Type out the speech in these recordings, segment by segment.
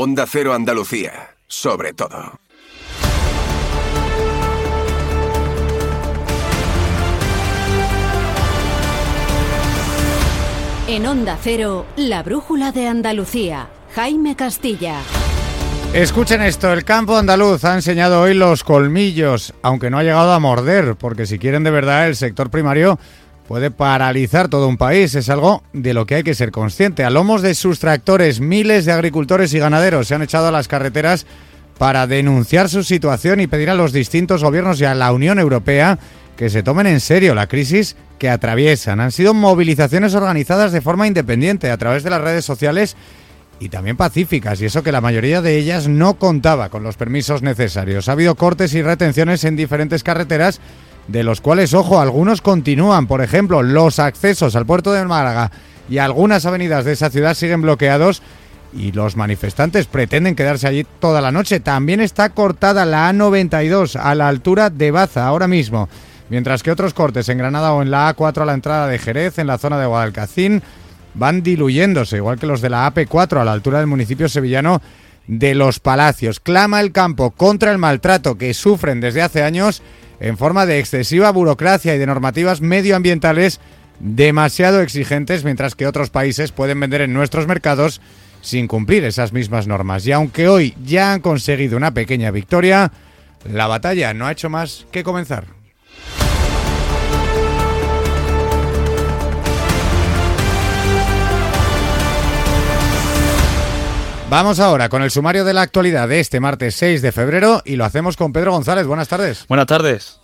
Onda Cero Andalucía, sobre todo. En Onda Cero, la brújula de Andalucía. Jaime Castilla. Escuchen esto, el campo andaluz ha enseñado hoy los colmillos, aunque no ha llegado a morder, porque si quieren de verdad el sector primario puede paralizar todo un país. Es algo de lo que hay que ser consciente. A lomos de sus tractores, miles de agricultores y ganaderos se han echado a las carreteras para denunciar su situación y pedir a los distintos gobiernos y a la Unión Europea que se tomen en serio la crisis que atraviesan. Han sido movilizaciones organizadas de forma independiente a través de las redes sociales y también pacíficas, y eso que la mayoría de ellas no contaba con los permisos necesarios. Ha habido cortes y retenciones en diferentes carreteras, de los cuales, ojo, algunos continúan. Por ejemplo, los accesos al puerto de Málaga y algunas avenidas de esa ciudad siguen bloqueados y los manifestantes pretenden quedarse allí toda la noche. También está cortada la A92 a la altura de Baza ahora mismo, mientras que otros cortes en Granada o en la A4 a la entrada de Jerez, en la zona de Guadalcacín, van diluyéndose, igual que los de la AP4 a la altura del municipio sevillano de Los Palacios. Clama el campo contra el maltrato que sufren desde hace años en forma de excesiva burocracia y de normativas medioambientales demasiado exigentes, mientras que otros países pueden vender en nuestros mercados sin cumplir esas mismas normas. Y aunque hoy ya han conseguido una pequeña victoria, la batalla no ha hecho más que comenzar. Vamos ahora con el sumario de la actualidad de este martes 6 de febrero y lo hacemos con Pedro González. Buenas tardes. Buenas tardes.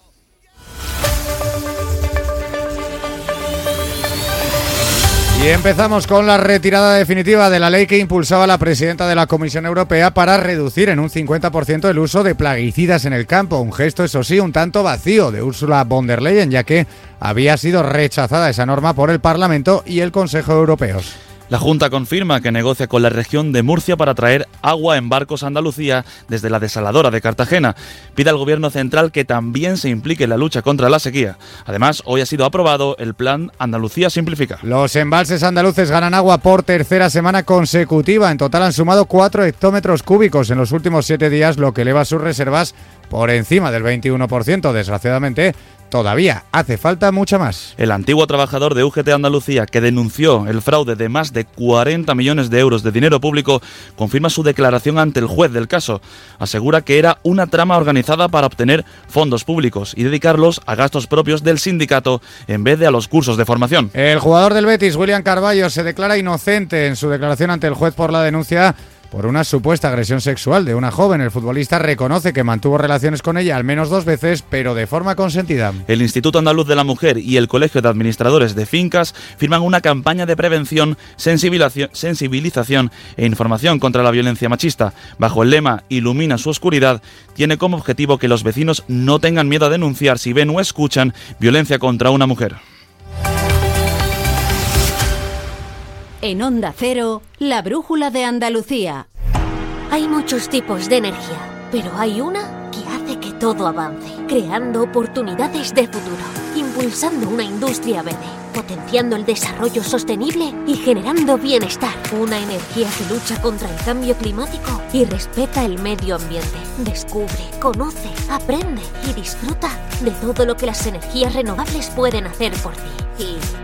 Y empezamos con la retirada definitiva de la ley que impulsaba la presidenta de la Comisión Europea para reducir en un 50% el uso de plaguicidas en el campo. Un gesto, eso sí, un tanto vacío de Ursula von der Leyen, ya que había sido rechazada esa norma por el Parlamento y el Consejo Europeos. La Junta confirma que negocia con la región de Murcia para traer agua en barcos a Andalucía desde la desaladora de Cartagena. Pide al Gobierno central que también se implique en la lucha contra la sequía. Además, hoy ha sido aprobado el plan Andalucía Simplifica. Los embalses andaluces ganan agua por tercera semana consecutiva. En total han sumado 4 hectómetros cúbicos en los últimos 7 días, lo que eleva sus reservas por encima del 21%. Desgraciadamente, todavía hace falta mucha más. El antiguo trabajador de UGT Andalucía, que denunció el fraude de más de 40 millones de euros de dinero público, confirma su declaración ante el juez del caso. Asegura que era una trama organizada para obtener fondos públicos y dedicarlos a gastos propios del sindicato en vez de a los cursos de formación. El jugador del Betis, William Carballo, se declara inocente en su declaración ante el juez por la denuncia por una supuesta agresión sexual de una joven. El futbolista reconoce que mantuvo relaciones con ella al menos dos veces, pero de forma consentida. El Instituto Andaluz de la Mujer y el Colegio de Administradores de Fincas firman una campaña de prevención, sensibilización e información contra la violencia machista. Bajo el lema Ilumina su oscuridad, tiene como objetivo que los vecinos no tengan miedo a denunciar si ven o escuchan violencia contra una mujer. En Onda Cero, la brújula de Andalucía. Hay muchos tipos de energía, pero hay una que hace que todo avance, creando oportunidades de futuro, impulsando una industria verde, potenciando el desarrollo sostenible y generando bienestar. Una energía que lucha contra el cambio climático y respeta el medio ambiente. Descubre, conoce, aprende y disfruta de todo lo que las energías renovables pueden hacer por ti. Y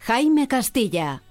Jaime Castilla.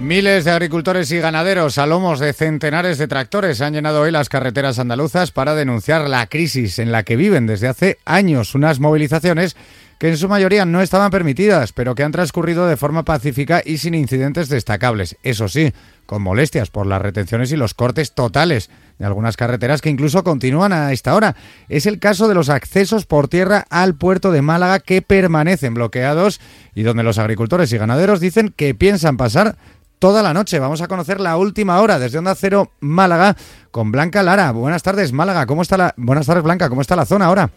Miles de agricultores y ganaderos a lomos de centenares de tractores han llenado hoy las carreteras andaluzas para denunciar la crisis en la que viven desde hace años. Unas movilizaciones que en su mayoría no estaban permitidas, pero que han transcurrido de forma pacífica y sin incidentes destacables. Eso sí, con molestias por las retenciones y los cortes totales de algunas carreteras que incluso continúan a esta hora. Es el caso de los accesos por tierra al puerto de Málaga que permanecen bloqueados y donde los agricultores y ganaderos dicen que piensan pasar toda la noche. Vamos a conocer la última hora desde Onda Cero Málaga con Blanca Lara. Buenas tardes, Málaga. ¿Cómo está la Buenas tardes, Blanca. ¿Cómo está la zona ahora?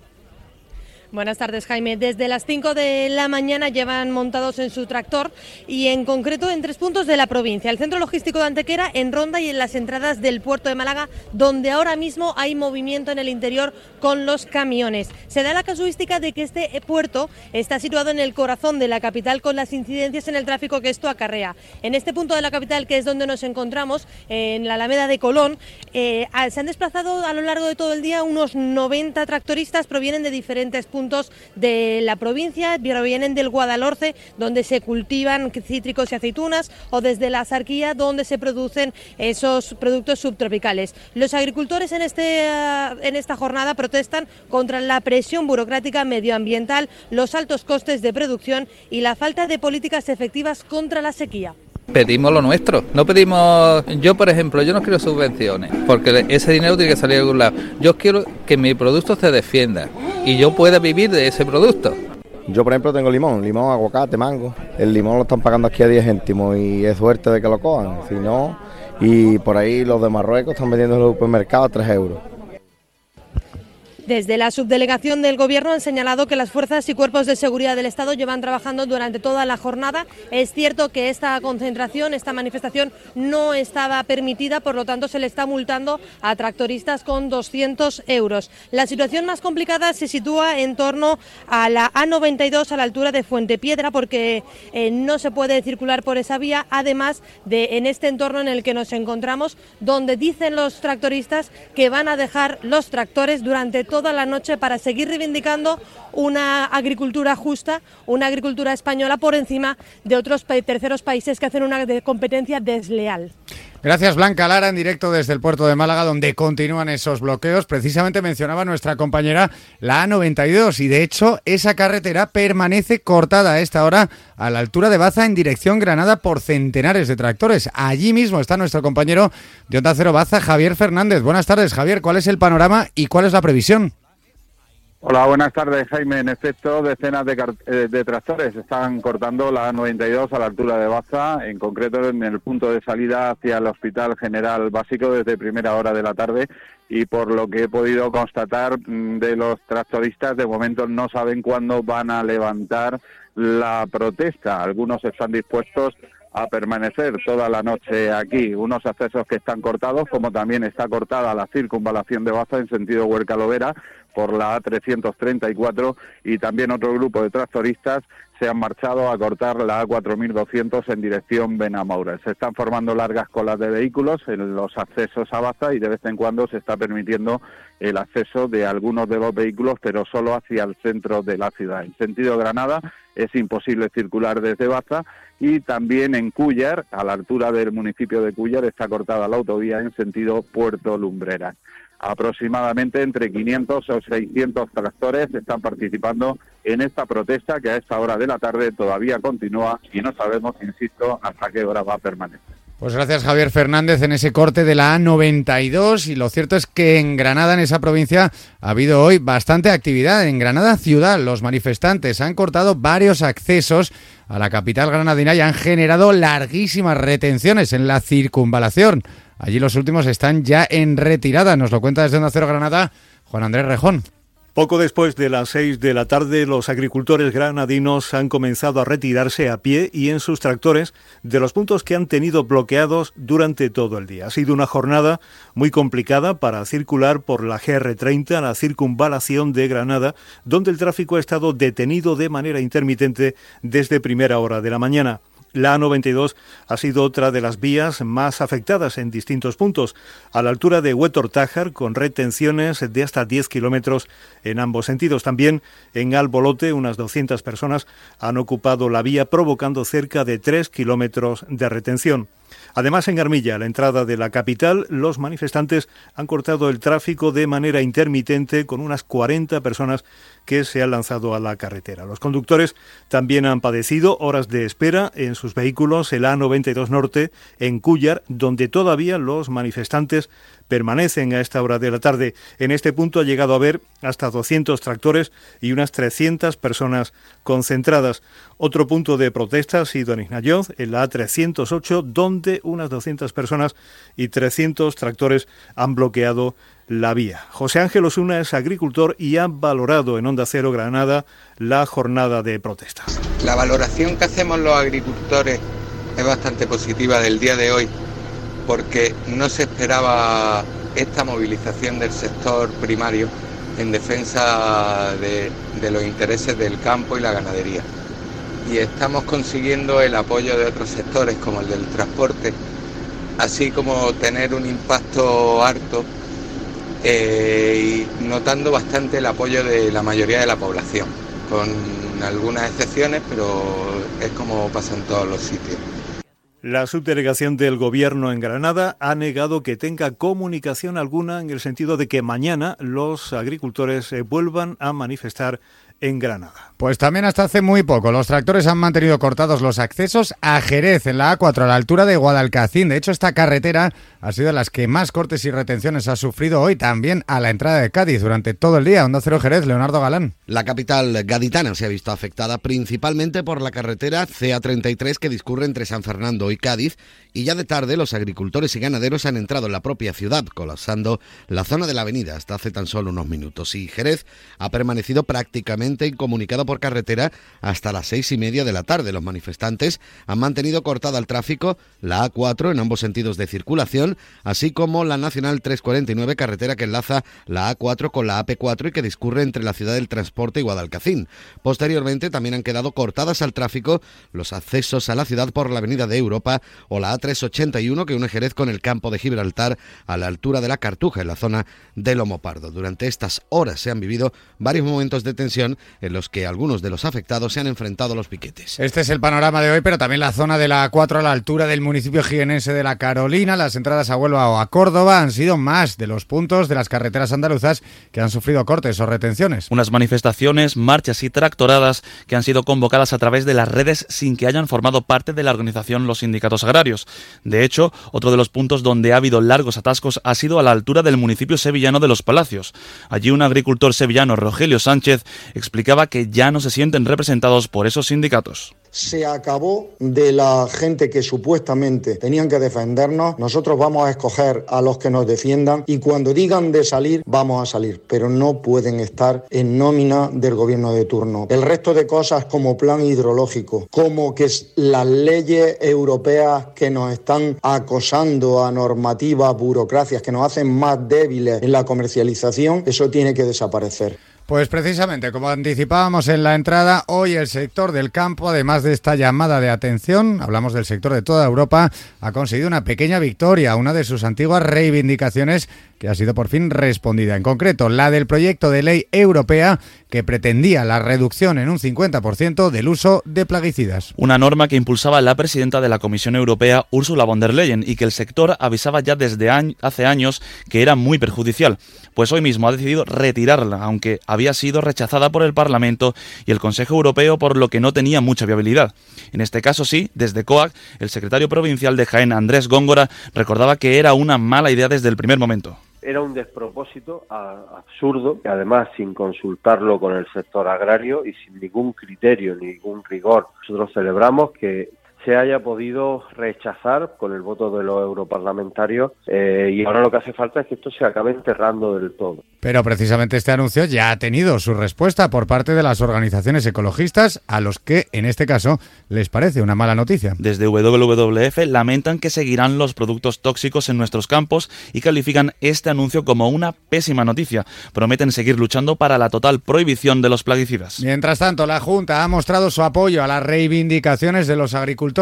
Buenas tardes, Jaime. Desde las 5 de la mañana llevan montados en su tractor y en concreto en tres puntos de la provincia. El centro logístico de Antequera, en Ronda y en las entradas del puerto de Málaga, donde ahora mismo hay movimiento en el interior con los camiones. Se da la casuística de que este puerto está situado en el corazón de la capital con las incidencias en el tráfico que esto acarrea. En este punto de la capital, que es donde nos encontramos, en la Alameda de Colón, eh, se han desplazado a lo largo de todo el día unos 90 tractoristas, provienen de diferentes puntos de la provincia, vienen del Guadalhorce, donde se cultivan cítricos y aceitunas, o desde la Sarquía, donde se producen esos productos subtropicales. Los agricultores en, este, eh, en esta jornada protestan contra la presión burocrática medioambiental, los altos costes de producción y la falta de políticas efectivas contra la sequía pedimos lo nuestro. No pedimos, yo por ejemplo, yo no quiero subvenciones, porque ese dinero tiene que salir de algún lado. Yo quiero que mi producto se defienda y yo pueda vivir de ese producto. Yo, por ejemplo, tengo limón, limón, aguacate, mango. El limón lo están pagando aquí a 10 céntimos y es suerte de que lo cojan. Si no, y por ahí los de Marruecos están vendiendo en el supermercado a 3 euros. Desde la subdelegación del Gobierno han señalado que las fuerzas y cuerpos de seguridad del Estado llevan trabajando durante toda la jornada. Es cierto que esta concentración, esta manifestación no estaba permitida, por lo tanto se le está multando a tractoristas con 200 euros. La situación más complicada se sitúa en torno a la A92 a la altura de Fuente Piedra porque eh, no se puede circular por esa vía, además de en este entorno en el que nos encontramos, donde dicen los tractoristas que van a dejar los tractores durante toda la noche para seguir reivindicando una agricultura justa, una agricultura española por encima de otros terceros países que hacen una competencia desleal. Gracias Blanca Lara en directo desde el puerto de Málaga donde continúan esos bloqueos. Precisamente mencionaba nuestra compañera la A92 y de hecho esa carretera permanece cortada a esta hora a la altura de Baza en dirección Granada por centenares de tractores. Allí mismo está nuestro compañero de Onda Cero Baza, Javier Fernández. Buenas tardes Javier, ¿cuál es el panorama y cuál es la previsión? Hola, buenas tardes, Jaime. En efecto, decenas eh, de, tractores están cortando la 92 a la altura de Baza, en concreto en el punto de salida hacia el Hospital General Básico desde primera hora de la tarde y por lo que he podido constatar mm, de los tractoristas, de momento no saben cuándo van a levantar la protesta. Algunos están dispuestos a permanecer toda la noche aquí. Unos accesos que están cortados, como también está cortada la circunvalación de Baza en sentido Huerca-Lovera por la A334 y también otro grupo de tractoristas se han marchado a cortar la A4200 en dirección Benamaura. Se están formando largas colas de vehículos en los accesos a Baza y de vez en cuando se está permitiendo el acceso de algunos de los vehículos, pero solo hacia el centro de la ciudad. En sentido Granada es imposible circular desde Baza y también en Cúllar, a la altura del municipio de Cúllar, está cortada la autovía en sentido Puerto Lumbreras aproximadamente entre 500 o 600 tractores están participando en esta protesta que a esta hora de la tarde todavía continúa y no sabemos, insisto, hasta qué hora va a permanecer. Pues gracias Javier Fernández en ese corte de la A92 y lo cierto es que en Granada, en esa provincia, ha habido hoy bastante actividad. En Granada ciudad los manifestantes han cortado varios accesos a la capital granadina y han generado larguísimas retenciones en la circunvalación. Allí los últimos están ya en retirada. Nos lo cuenta desde Onda Granada Juan Andrés Rejón. Poco después de las seis de la tarde, los agricultores granadinos han comenzado a retirarse a pie y en sus tractores de los puntos que han tenido bloqueados durante todo el día. Ha sido una jornada muy complicada para circular por la GR30, la circunvalación de Granada, donde el tráfico ha estado detenido de manera intermitente desde primera hora de la mañana. La A92 ha sido otra de las vías más afectadas en distintos puntos, a la altura de Huetor-Tájar, con retenciones de hasta 10 kilómetros en ambos sentidos. También en Albolote, unas 200 personas han ocupado la vía, provocando cerca de 3 kilómetros de retención. Además, en Garmilla, a la entrada de la capital, los manifestantes han cortado el tráfico de manera intermitente con unas 40 personas que se han lanzado a la carretera. Los conductores también han padecido horas de espera en sus vehículos, el A92 Norte, en Cuyar, donde todavía los manifestantes permanecen a esta hora de la tarde. En este punto ha llegado a haber hasta 200 tractores y unas 300 personas concentradas. Otro punto de protesta ha sido en Isnayoz, en la A308, donde unas 200 personas y 300 tractores han bloqueado la vía. José Ángel Osuna es agricultor y ha valorado en Onda Cero Granada la jornada de protesta. La valoración que hacemos los agricultores es bastante positiva del día de hoy porque no se esperaba esta movilización del sector primario en defensa de, los intereses del campo y la ganadería. Y estamos consiguiendo el apoyo de otros sectores como el del transporte, así como tener un impacto harto eh, y notando bastante el apoyo de la mayoría de la población, con algunas excepciones, pero es como pasa en todos los sitios. La subdelegación del Gobierno en Granada ha negado que tenga comunicación alguna en el sentido de que mañana los agricultores eh, vuelvan a manifestar en Granada. Pues también hasta hace muy poco los tractores han mantenido cortados los accesos a Jerez en la A4 a la altura de Guadalcacín. De hecho, esta carretera ha sido de las que más cortes y retenciones ha sufrido hoy también a la entrada de Cádiz durante todo el día. Onda Cero Jerez, Leonardo Galán. La capital gaditana se ha visto afectada principalmente por la carretera CA33 que discurre entre San Fernando y Cádiz y ya de tarde los agricultores y ganaderos han entrado en la propia ciudad, colapsando la zona de la avenida hasta hace tan solo unos minutos. Y Jerez ha permanecido prácticamente incomunicado por carretera hasta las seis y media de la tarde. Los manifestantes han mantenido cortada el tráfico la A4 en ambos sentidos de circulación, así como la Nacional 349, carretera que enlaza la A4 con la AP4 y que discurre entre la ciudad del transporte y Guadalcacín. Posteriormente también han quedado cortadas al tráfico los accesos a la ciudad por la avenida de Europa o la A381 que une Jerez con el campo de Gibraltar a la altura de la Cartuja en la zona de Lomo Pardo. Durante estas horas se han vivido varios momentos de tensión en los que algunos de los afectados se han enfrentado a los piquetes. Este es el panorama de hoy, pero también la zona de la A4 a la altura del municipio jienense de la Carolina, las entradas a Huelva o a Córdoba han sido más de los puntos de las carreteras andaluzas que han sufrido cortes o retenciones. Unas manifestaciones, marchas y tractoradas que han sido convocadas a través de las redes sin que hayan formado parte de la organización los sindicatos agrarios. De hecho, otro de los puntos donde ha habido largos atascos ha sido a la altura del municipio sevillano de Los Palacios. Allí un agricultor sevillano, Rogelio Sánchez, explicaba que ya no se sienten representados por esos sindicatos se acabó de la gente que supuestamente tenían que defendernos. Nosotros vamos a escoger a los que nos defiendan y cuando digan de salir, vamos a salir, pero no pueden estar en nómina del gobierno de turno. El resto de cosas como plan hidrológico, como que las leyes europeas que nos están acosando a normativas, burocracias, que nos hacen más débiles en la comercialización, eso tiene que desaparecer. Pues precisamente, como anticipábamos en la entrada, hoy el sector del campo, además de esta llamada de atención, hablamos del sector de toda Europa, ha conseguido una pequeña victoria, una de sus antiguas reivindicaciones que ha sido por fin respondida. En concreto, la del proyecto de ley europea que pretendía la reducción en un 50% del uso de plaguicidas. Una norma que impulsaba la presidenta de la Comisión Europea, Ursula von der Leyen, y que el sector avisaba ya desde hace años que era muy perjudicial. Pues hoy mismo ha decidido retirarla, aunque había sido rechazada por el Parlamento y el Consejo Europeo por lo que no tenía mucha viabilidad. En este caso sí, desde COAC, el secretario provincial de Jaén, Andrés Góngora, recordaba que era una mala idea desde el primer momento era un despropósito absurdo, y además sin consultarlo con el sector agrario y sin ningún criterio, ningún rigor. Nosotros celebramos que se haya podido rechazar con el voto de los europarlamentarios eh, y ahora lo que hace falta es que esto se acabe enterrando del todo. Pero precisamente este anuncio ya ha tenido su respuesta por parte de las organizaciones ecologistas a los que en este caso les parece una mala noticia. Desde WWF lamentan que seguirán los productos tóxicos en nuestros campos y califican este anuncio como una pésima noticia. Prometen seguir luchando para la total prohibición de los plaguicidas. Mientras tanto, la Junta ha mostrado su apoyo a las reivindicaciones de los agricultores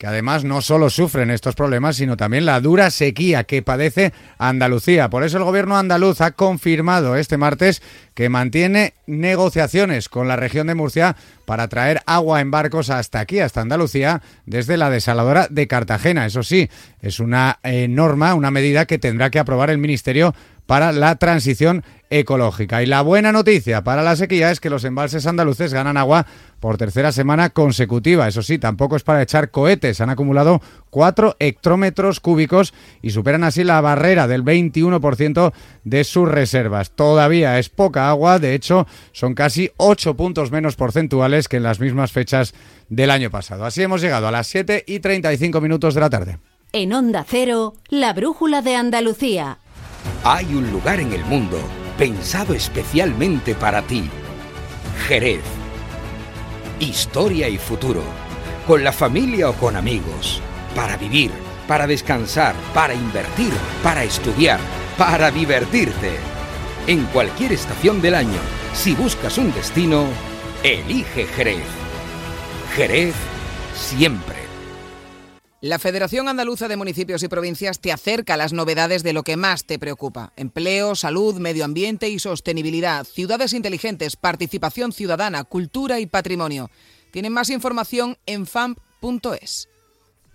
que además no solo sufren estos problemas, sino también la dura sequía que padece Andalucía. Por eso el gobierno andaluz ha confirmado este martes que mantiene negociaciones con la región de Murcia para traer agua en barcos hasta aquí, hasta Andalucía, desde la desaladora de Cartagena. Eso sí, es una eh, norma, una medida que tendrá que aprobar el Ministerio para la transición ecológica. Y la buena noticia para la sequía es que los embalses andaluces ganan agua por tercera semana consecutiva. Eso sí, tampoco es para echar cohetes. Han acumulado 4 hectómetros cúbicos y superan así la barrera del 21% de sus reservas. Todavía es poca agua, de hecho, son casi 8 puntos menos porcentuales que en las mismas fechas del año pasado. Así hemos llegado a las 7 y 35 minutos de la tarde. En Onda Cero, la brújula de Andalucía. Hay un lugar en el mundo pensado especialmente para ti. Jerez. Historia y futuro. Con la familia o con amigos. Para vivir, para descansar, para invertir, para estudiar, para divertirte. En cualquier estación del año, si buscas un destino, elige Jerez. Jerez siempre. La Federación Andaluza de Municipios y Provincias te acerca a las novedades de lo que más te preocupa. Empleo, salud, medio ambiente y sostenibilidad, ciudades inteligentes, participación ciudadana, cultura y patrimonio. Tienen más información en famp.es.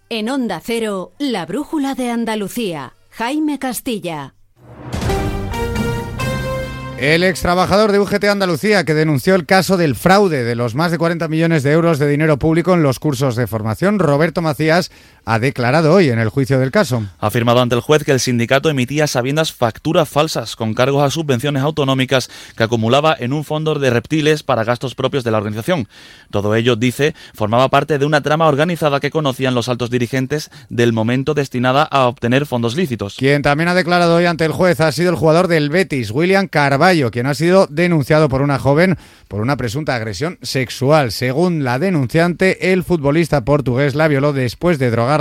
En Onda Cero, la brújula de Andalucía. Jaime Castilla. El ex trabajador de UGT Andalucía que denunció el caso del fraude de los más de 40 millones de euros de dinero público en los cursos de formación, Roberto Macías, ha declarado hoy en el juicio del caso. Ha afirmado ante el juez que el sindicato emitía sabiendas facturas falsas con cargos a subvenciones autonómicas que acumulaba en un fondo de reptiles para gastos propios de la organización. Todo ello, dice, formaba parte de una trama organizada que conocían los altos dirigentes del momento destinada a obtener fondos lícitos. Quien también ha declarado hoy ante el juez ha sido el jugador del Betis, William Quien ha sido denunciado por una joven por una presunta agresión sexual. Según la denunciante, el futbolista portugués la violó después de drogar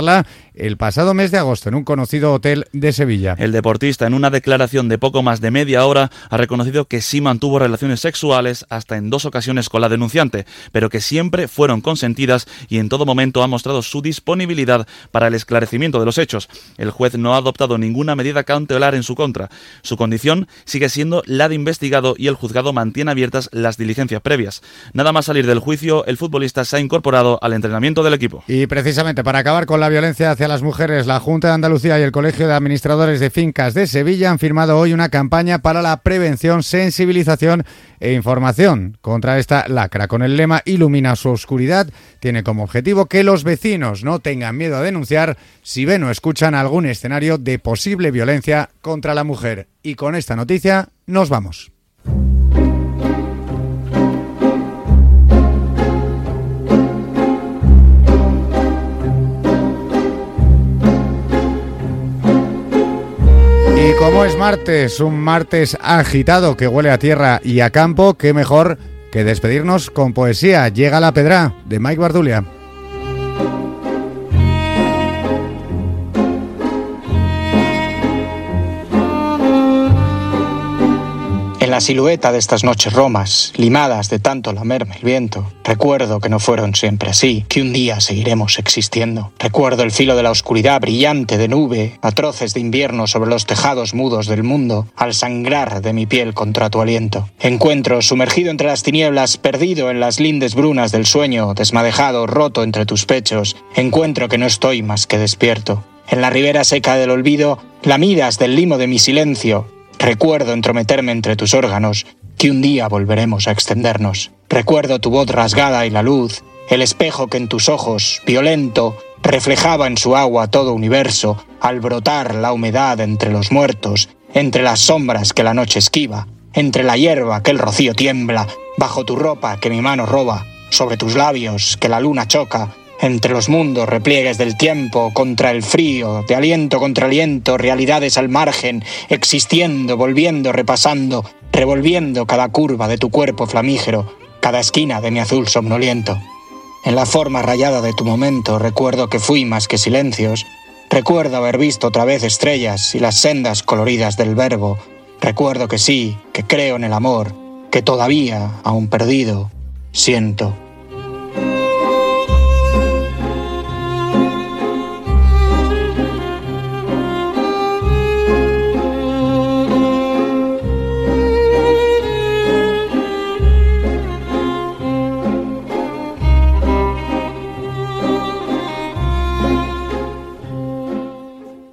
el pasado mes de agosto en un conocido hotel de Sevilla. El deportista, en una declaración de poco más de media hora, ha reconocido que sí mantuvo relaciones sexuales hasta en dos ocasiones con la denunciante, pero que siempre fueron consentidas y en todo momento ha mostrado su disponibilidad para el esclarecimiento de los hechos. El juez no ha adoptado ninguna medida cautelar en su contra. Su condición sigue siendo la de investigado y el juzgado mantiene abiertas las diligencias previas. Nada más salir del juicio, el futbolista se ha incorporado al entrenamiento del equipo. Y precisamente para acabar con la violencia hacia las mujeres, la Junta de Andalucía y el Colegio de Administradores de Fincas de Sevilla han firmado hoy una campaña para la prevención, sensibilización e información contra esta lacra. Con el lema Ilumina su oscuridad, tiene como objetivo que los vecinos no tengan miedo a denunciar si ven o escuchan algún escenario de posible violencia contra la mujer. Y con esta noticia nos vamos. Y como es martes, un martes agitado que huele a tierra y a campo, qué mejor que despedirnos con poesía. Llega la pedra de Mike Bardulia. La silueta de estas noches romas, limadas de tanto lamerme el viento, recuerdo que no fueron siempre así, que un día seguiremos existiendo. Recuerdo el filo de la oscuridad brillante de nube, atroces de invierno sobre los tejados mudos del mundo, al sangrar de mi piel contra tu aliento. Encuentro sumergido entre las tinieblas, perdido en las lindes brunas del sueño, desmadejado, roto entre tus pechos. Encuentro que no estoy más que despierto. En la ribera seca del olvido, lamidas del limo de mi silencio, Recuerdo entrometerme entre tus órganos, que un día volveremos a extendernos. Recuerdo tu voz rasgada y la luz, el espejo que en tus ojos, violento, reflejaba en su agua todo universo, al brotar la humedad entre los muertos, entre las sombras que la noche esquiva, entre la hierba que el rocío tiembla, bajo tu ropa que mi mano roba, sobre tus labios que la luna choca, entre los mundos, repliegues del tiempo, contra el frío, de aliento contra aliento, realidades al margen, existiendo, volviendo, repasando, revolviendo cada curva de tu cuerpo flamígero, cada esquina de mi azul somnoliento. En la forma rayada de tu momento recuerdo que fui más que silencios, recuerdo haber visto otra vez estrellas y las sendas coloridas del verbo, recuerdo que sí, que creo en el amor, que todavía, aún perdido, siento